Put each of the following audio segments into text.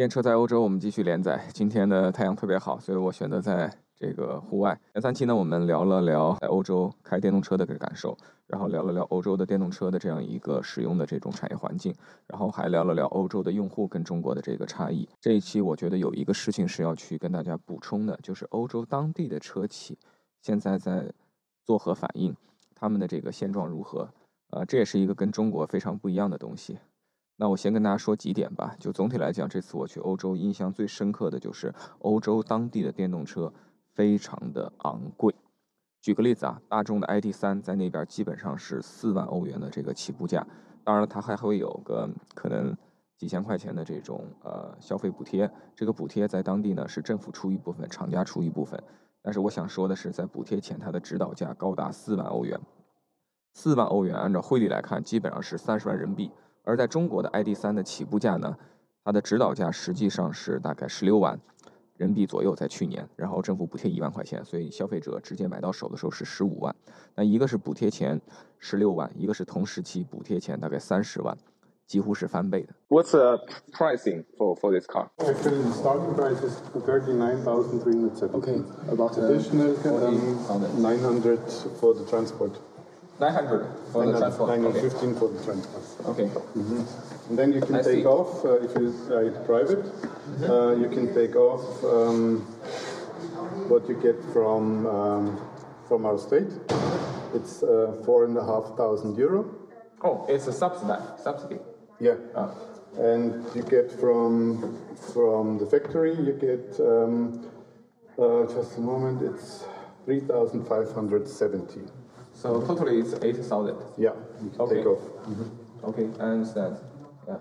电车在欧洲，我们继续连载。今天的太阳特别好，所以我选择在这个户外。前三期呢，我们聊了聊在欧洲开电动车的个感受，然后聊了聊欧洲的电动车的这样一个使用的这种产业环境，然后还聊了聊欧洲的用户跟中国的这个差异。这一期我觉得有一个事情是要去跟大家补充的，就是欧洲当地的车企现在在作何反应，他们的这个现状如何？呃，这也是一个跟中国非常不一样的东西。那我先跟大家说几点吧。就总体来讲，这次我去欧洲，印象最深刻的就是欧洲当地的电动车非常的昂贵。举个例子啊，大众的 ID.3 在那边基本上是四万欧元的这个起步价，当然了它还会有个可能几千块钱的这种呃消费补贴。这个补贴在当地呢是政府出一部分，厂家出一部分。但是我想说的是，在补贴前，它的指导价高达四万欧元。四万欧元按照汇率来看，基本上是三十万人民币。而在中国的 ID.3 的起步价呢，它的指导价实际上是大概十六万人民币左右，在去年，然后政府补贴一万块钱，所以消费者直接买到手的时候是十五万。那一个是补贴前十六万，一个是同时期补贴前大概三十万，几乎是翻倍的。What's the pricing for for this car? Actually, the starting price is thirty nine thousand three hundred seventy. Okay, about additional nine hundred for the transport. 900 for 900, the transport. 915 okay. for the transport. Okay. Mm -hmm. And then you can I take see. off, uh, if you, uh, it's private, mm-hmm. uh, you can take off um, what you get from, um, from our state. It's uh, 4,500 euro. Oh, it's a subsidy. subsidy. Yeah. Oh. And you get from, from the factory, you get, um, uh, just a moment, it's 3,570. So totally it's 8,000. Yeah, you can okay. take off. Mm-hmm. Okay, I understand. Yeah.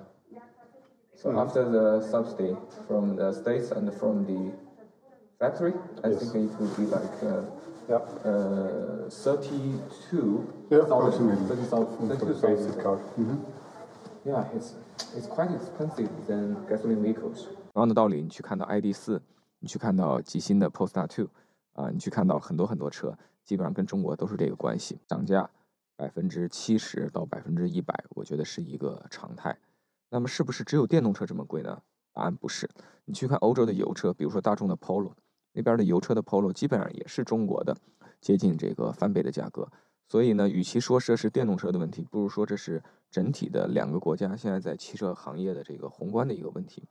So mm-hmm. after the subsidy from the states and from the factory, I yes. think it would be like uh, yeah. uh, 32 yeah, approximately. 32,000 car. Mm-hmm. Yeah, it's it's quite expensive than gasoline vehicles. 同样的道理，你去看到 ID 四，你去看到极星的 Polestar Two， 啊，你去看到很多很多车，基本上跟中国都是这个关系，涨价百分之七十到百分之一百，我觉得是一个常态。那么是不是只有电动车这么贵呢？答案不是。你去看欧洲的油车，比如说大众的 Polo，那边的油车的 Polo 基本上也是中国的接近这个翻倍的价格。所以呢，与其说这是电动车的问题，不如说这是整体的两个国家现在在汽车行业的这个宏观的一个问题。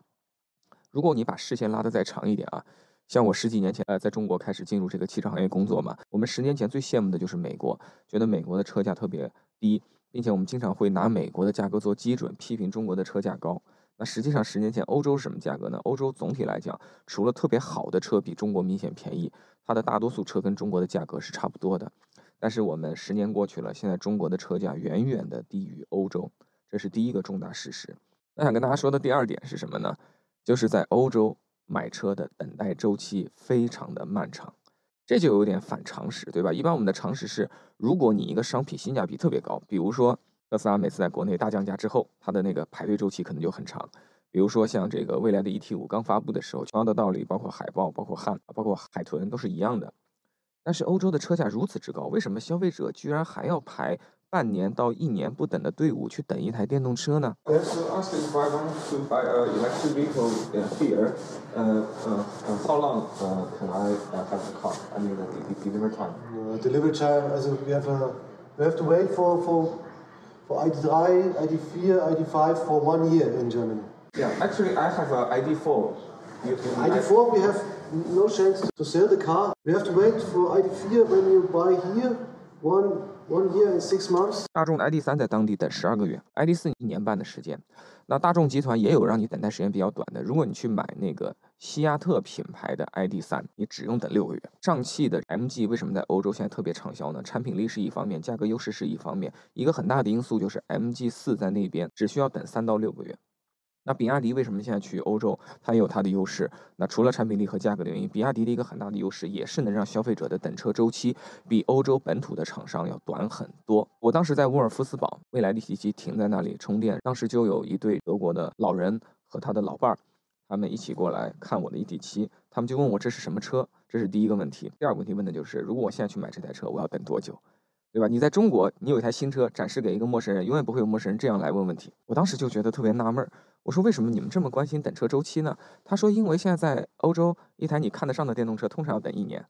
如果你把视线拉得再长一点啊。像我十几年前呃，在中国开始进入这个汽车行业工作嘛，我们十年前最羡慕的就是美国，觉得美国的车价特别低，并且我们经常会拿美国的价格做基准，批评中国的车价高。那实际上十年前欧洲是什么价格呢？欧洲总体来讲，除了特别好的车比中国明显便宜，它的大多数车跟中国的价格是差不多的。但是我们十年过去了，现在中国的车价远远的低于欧洲，这是第一个重大事实。那想跟大家说的第二点是什么呢？就是在欧洲。买车的等待周期非常的漫长，这就有点反常识，对吧？一般我们的常识是，如果你一个商品性价比特别高，比如说特斯拉每次在国内大降价之后，它的那个排队周期可能就很长。比如说像这个未来的 ET 五刚发布的时候，同样的道理，包括海豹、包括汉、包括海豚都是一样的。但是欧洲的车价如此之高，为什么消费者居然还要排？半年到一年不等的队伍去等一台电动车呢 ask if I want to buy a electric vehicle here. Uh, uh, how long uh can I have the car? I mean, the delivery time. Delivery time, also we have a we have to wait for for for ID3, ID4, ID5 for one year in Germany. Yeah, actually, I have a ID4. ID4, we have no chance to sell the car. We have to wait for ID4 when you buy here. One one year and six months。大众 ID.3 在当地等十二个月，ID.4 一年半的时间。那大众集团也有让你等待时间比较短的。如果你去买那个西亚特品牌的 ID.3，你只用等六个月。上汽的 MG 为什么在欧洲现在特别畅销呢？产品力是一方面，价格优势是一方面，一个很大的因素就是 MG4 在那边只需要等三到六个月。那比亚迪为什么现在去欧洲？它也有它的优势。那除了产品力和价格的原因，比亚迪的一个很大的优势也是能让消费者的等车周期比欧洲本土的厂商要短很多。我当时在沃尔夫斯堡，未来的 ET7 停在那里充电，当时就有一对德国的老人和他的老伴儿，他们一起过来看我的 ET7，他们就问我这是什么车？这是第一个问题。第二个问题问的就是，如果我现在去买这台车，我要等多久？对吧？你在中国，你有一台新车展示给一个陌生人，永远不会有陌生人这样来问问题。我当时就觉得特别纳闷儿，我说为什么你们这么关心等车周期呢？他说因为现在在欧洲，一台你看得上的电动车通常要等一年，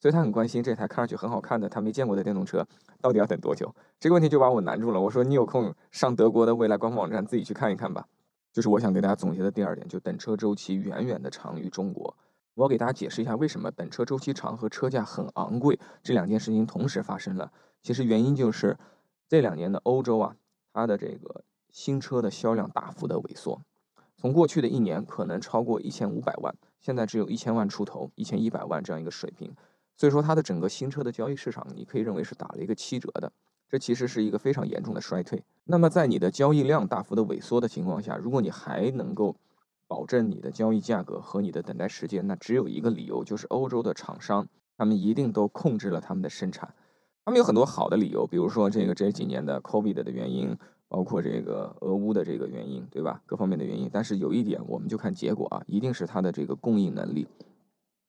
所以他很关心这台看上去很好看的他没见过的电动车到底要等多久。这个问题就把我难住了。我说你有空上德国的未来官方网站自己去看一看吧。就是我想给大家总结的第二点，就等车周期远远的长于中国。我要给大家解释一下为什么等车周期长和车价很昂贵这两件事情同时发生了。其实原因就是这两年的欧洲啊，它的这个新车的销量大幅的萎缩，从过去的一年可能超过一千五百万，现在只有一千万出头，一千一百万这样一个水平。所以说它的整个新车的交易市场，你可以认为是打了一个七折的，这其实是一个非常严重的衰退。那么在你的交易量大幅的萎缩的情况下，如果你还能够保证你的交易价格和你的等待时间，那只有一个理由，就是欧洲的厂商他们一定都控制了他们的生产。他们有很多好的理由，比如说这个这几年的 COVID 的原因，包括这个俄乌的这个原因，对吧？各方面的原因。但是有一点，我们就看结果啊，一定是它的这个供应能力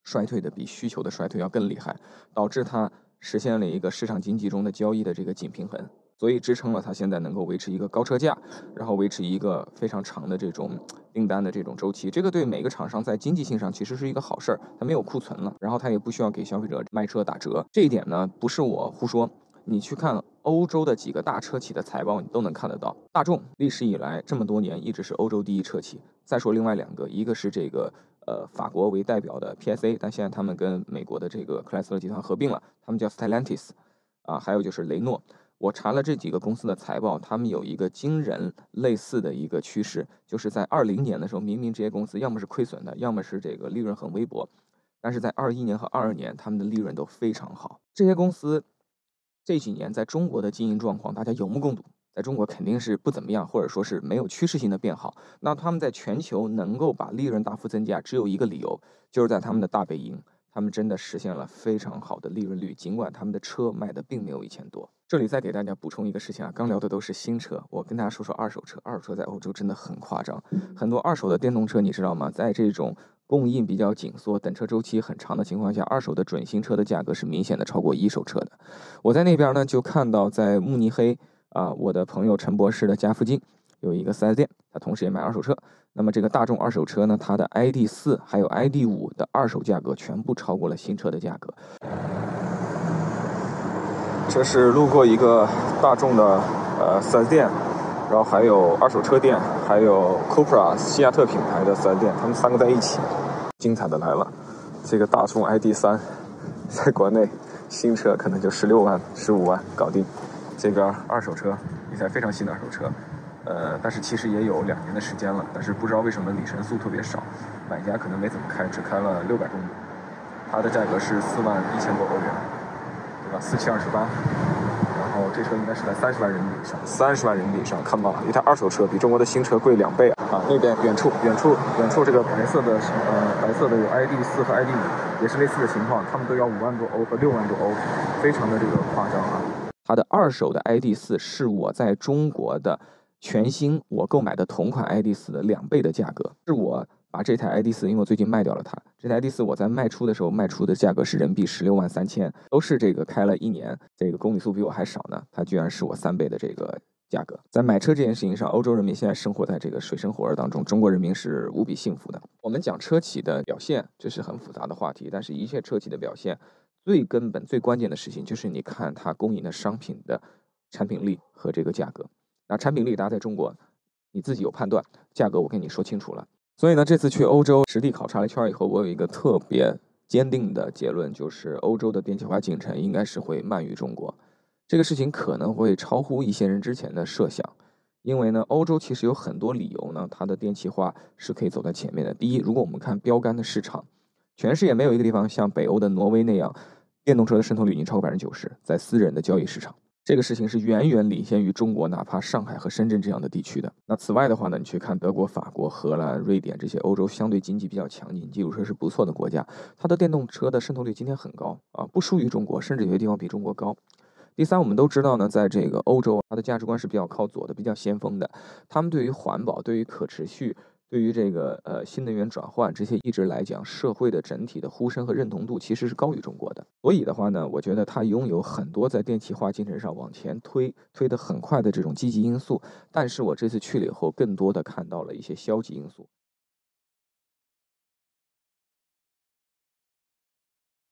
衰退的比需求的衰退要更厉害，导致它实现了一个市场经济中的交易的这个紧平衡。所以支撑了它现在能够维持一个高车价，然后维持一个非常长的这种订单的这种周期。这个对每个厂商在经济性上其实是一个好事儿，它没有库存了，然后它也不需要给消费者卖车打折。这一点呢，不是我胡说，你去看欧洲的几个大车企的财报，你都能看得到。大众历史以来这么多年一直是欧洲第一车企。再说另外两个，一个是这个呃法国为代表的 PSA，但现在他们跟美国的这个克莱斯勒集团合并了，他们叫 Stellantis，啊，还有就是雷诺。我查了这几个公司的财报，他们有一个惊人类似的一个趋势，就是在二零年的时候，明明这些公司要么是亏损的，要么是这个利润很微薄，但是在二一年和二二年，他们的利润都非常好。这些公司这几年在中国的经营状况，大家有目共睹，在中国肯定是不怎么样，或者说是没有趋势性的变好。那他们在全球能够把利润大幅增加，只有一个理由，就是在他们的大本营。他们真的实现了非常好的利润率，尽管他们的车卖的并没有以前多。这里再给大家补充一个事情啊，刚聊的都是新车，我跟大家说说二手车。二手车在欧洲真的很夸张，很多二手的电动车，你知道吗？在这种供应比较紧缩、等车周期很长的情况下，二手的准新车的价格是明显的超过一手车的。我在那边呢，就看到在慕尼黑啊，我的朋友陈博士的家附近有一个 4S 店，他同时也卖二手车。那么这个大众二手车呢，它的 ID 四还有 ID 五的二手价格全部超过了新车的价格。这是路过一个大众的呃四 S 店，然后还有二手车店，还有 Cupra 西亚特品牌的四 S 店，他们三个在一起。精彩的来了，这个大众 ID 三，在国内新车可能就十六万、十五万搞定。这边二手车，一台非常新的二手车。呃，但是其实也有两年的时间了，但是不知道为什么里程数特别少，买家可能没怎么开，只开了六百公里。它的价格是四万一千多欧元，四七二十八。然后这车应该是在三十万人民币以上，三十万人民币以上，看到了一台二手车比中国的新车贵两倍啊！啊，那边远处远处远处这个白色的呃白色的有 ID 四和 ID 五，也是类似的情况，他们都要五万多欧和六万多欧，非常的这个夸张啊！它的二手的 ID 四是我在中国的。全新我购买的同款 ID 四的两倍的价格，是我把这台 ID 四，因为我最近卖掉了它。这台 ID 四我在卖出的时候卖出的价格是人民币十六万三千，都是这个开了一年，这个公里数比我还少呢，它居然是我三倍的这个价格。在买车这件事情上，欧洲人民现在生活在这个水深火热当中，中国人民是无比幸福的。我们讲车企的表现，这是很复杂的话题，但是一切车企的表现，最根本、最关键的事情就是你看它供应的商品的产品力和这个价格。那产品力，大家在中国，你自己有判断。价格我跟你说清楚了。所以呢，这次去欧洲实地考察了一圈以后，我有一个特别坚定的结论，就是欧洲的电气化进程应该是会慢于中国。这个事情可能会超乎一些人之前的设想，因为呢，欧洲其实有很多理由呢，它的电气化是可以走在前面的。第一，如果我们看标杆的市场，全世界没有一个地方像北欧的挪威那样，电动车的渗透率已经超过百分之九十，在私人的交易市场。这个事情是远远领先于中国，哪怕上海和深圳这样的地区的。那此外的话呢，你去看德国、法国、荷兰、瑞典这些欧洲相对经济比较强劲、基础设施不错的国家，它的电动车的渗透率今天很高啊，不输于中国，甚至有些地方比中国高。第三，我们都知道呢，在这个欧洲，它的价值观是比较靠左的，比较先锋的。他们对于环保、对于可持续对于这个呃新能源转换这些一直来讲，社会的整体的呼声和认同度其实是高于中国的。所以的话呢，我觉得它拥有很多在电气化进程上往前推推得很快的这种积极因素。但是我这次去了以后，更多的看到了一些消极因素。